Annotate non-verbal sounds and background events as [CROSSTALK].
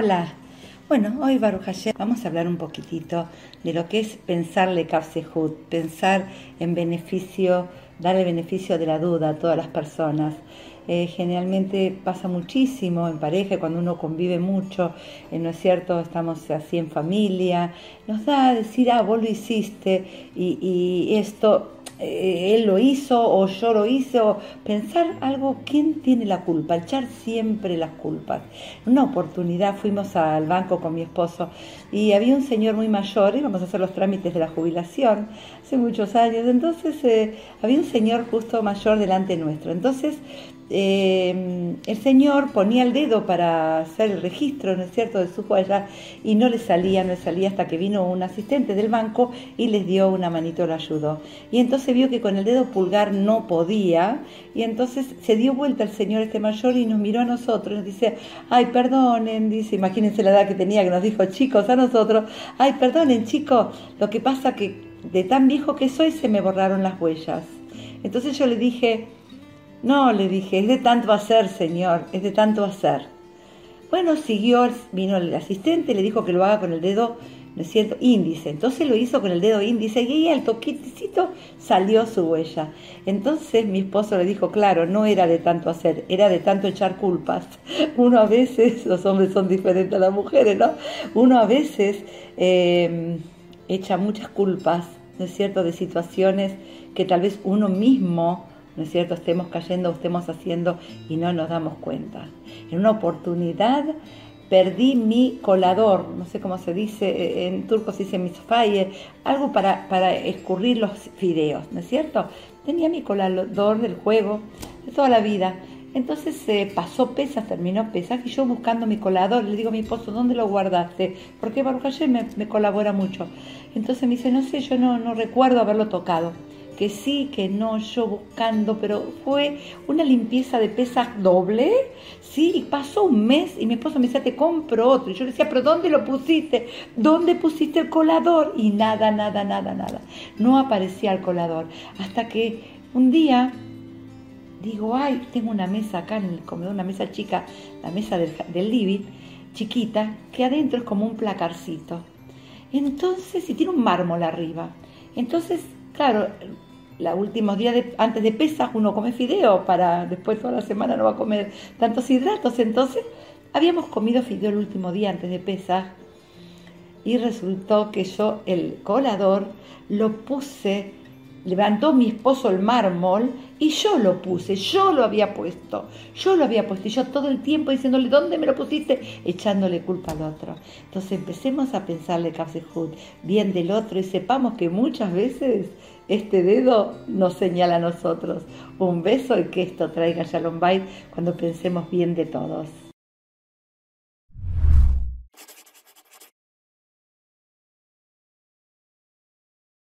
Hola. Bueno, hoy Baruch Hashem, vamos a hablar un poquitito de lo que es pensarle Kapsehut, pensar en beneficio, darle beneficio de la duda a todas las personas. Eh, generalmente pasa muchísimo en pareja, cuando uno convive mucho, eh, ¿no es cierto? Estamos así en familia, nos da a decir, ah, vos lo hiciste y esto eh, él lo hizo o yo lo hice, o pensar algo, ¿quién tiene la culpa? Echar siempre las culpas. Una oportunidad fuimos al banco con mi esposo y había un señor muy mayor, íbamos a hacer los trámites de la jubilación hace muchos años, entonces eh, había un señor justo mayor delante nuestro. Entonces eh, el señor ponía el dedo para hacer el registro, ¿no es cierto?, de su huella y no le salía, no le salía hasta que vino un asistente del banco y les dio una manito, lo ayudó. Y entonces vio que con el dedo pulgar no podía y entonces se dio vuelta el señor este mayor y nos miró a nosotros nos dice, ay, perdonen, dice, imagínense la edad que tenía, que nos dijo, chicos, a nosotros, ay, perdonen, chicos, lo que pasa que de tan viejo que soy se me borraron las huellas. Entonces yo le dije, no, le dije, es de tanto hacer, señor, es de tanto hacer. Bueno, siguió, vino el asistente, le dijo que lo haga con el dedo, ¿no es cierto?, índice. Entonces lo hizo con el dedo índice y ahí al toquitito salió su huella. Entonces mi esposo le dijo, claro, no era de tanto hacer, era de tanto echar culpas. [LAUGHS] Uno a veces, los hombres son diferentes a las mujeres, ¿no? Uno a veces eh, echa muchas culpas, ¿no es cierto?, de situaciones que tal vez uno mismo ¿no es cierto?, estemos cayendo o estemos haciendo y no nos damos cuenta. En una oportunidad perdí mi colador, no sé cómo se dice, en turco se dice misfaye, algo para, para escurrir los fideos, ¿no es cierto? Tenía mi colador del juego de toda la vida. Entonces se pasó pesas, terminó pesas y yo buscando mi colador, le digo a mi esposo, ¿dónde lo guardaste? Porque Baruch me, me colabora mucho. Entonces me dice, no sé, yo no, no recuerdo haberlo tocado que sí, que no, yo buscando, pero fue una limpieza de pesas doble, sí, y pasó un mes y mi esposo me decía, te compro otro. Y yo le decía, pero ¿dónde lo pusiste? ¿Dónde pusiste el colador? Y nada, nada, nada, nada. No aparecía el colador. Hasta que un día digo, ay, tengo una mesa acá en el comedor, una mesa chica, la mesa del, del living, chiquita, que adentro es como un placarcito. Entonces, y tiene un mármol arriba. Entonces, claro, los últimos días antes de pesas uno come fideo para después toda la semana no va a comer tantos hidratos. Entonces habíamos comido fideo el último día antes de pesas y resultó que yo el colador lo puse, levantó mi esposo el mármol y yo lo puse, yo lo había puesto, yo lo había puesto y yo todo el tiempo diciéndole, ¿dónde me lo pusiste? Echándole culpa al otro. Entonces empecemos a pensarle Hood bien del otro y sepamos que muchas veces este dedo nos señala a nosotros. Un beso y que esto traiga Shalom Bait cuando pensemos bien de todos.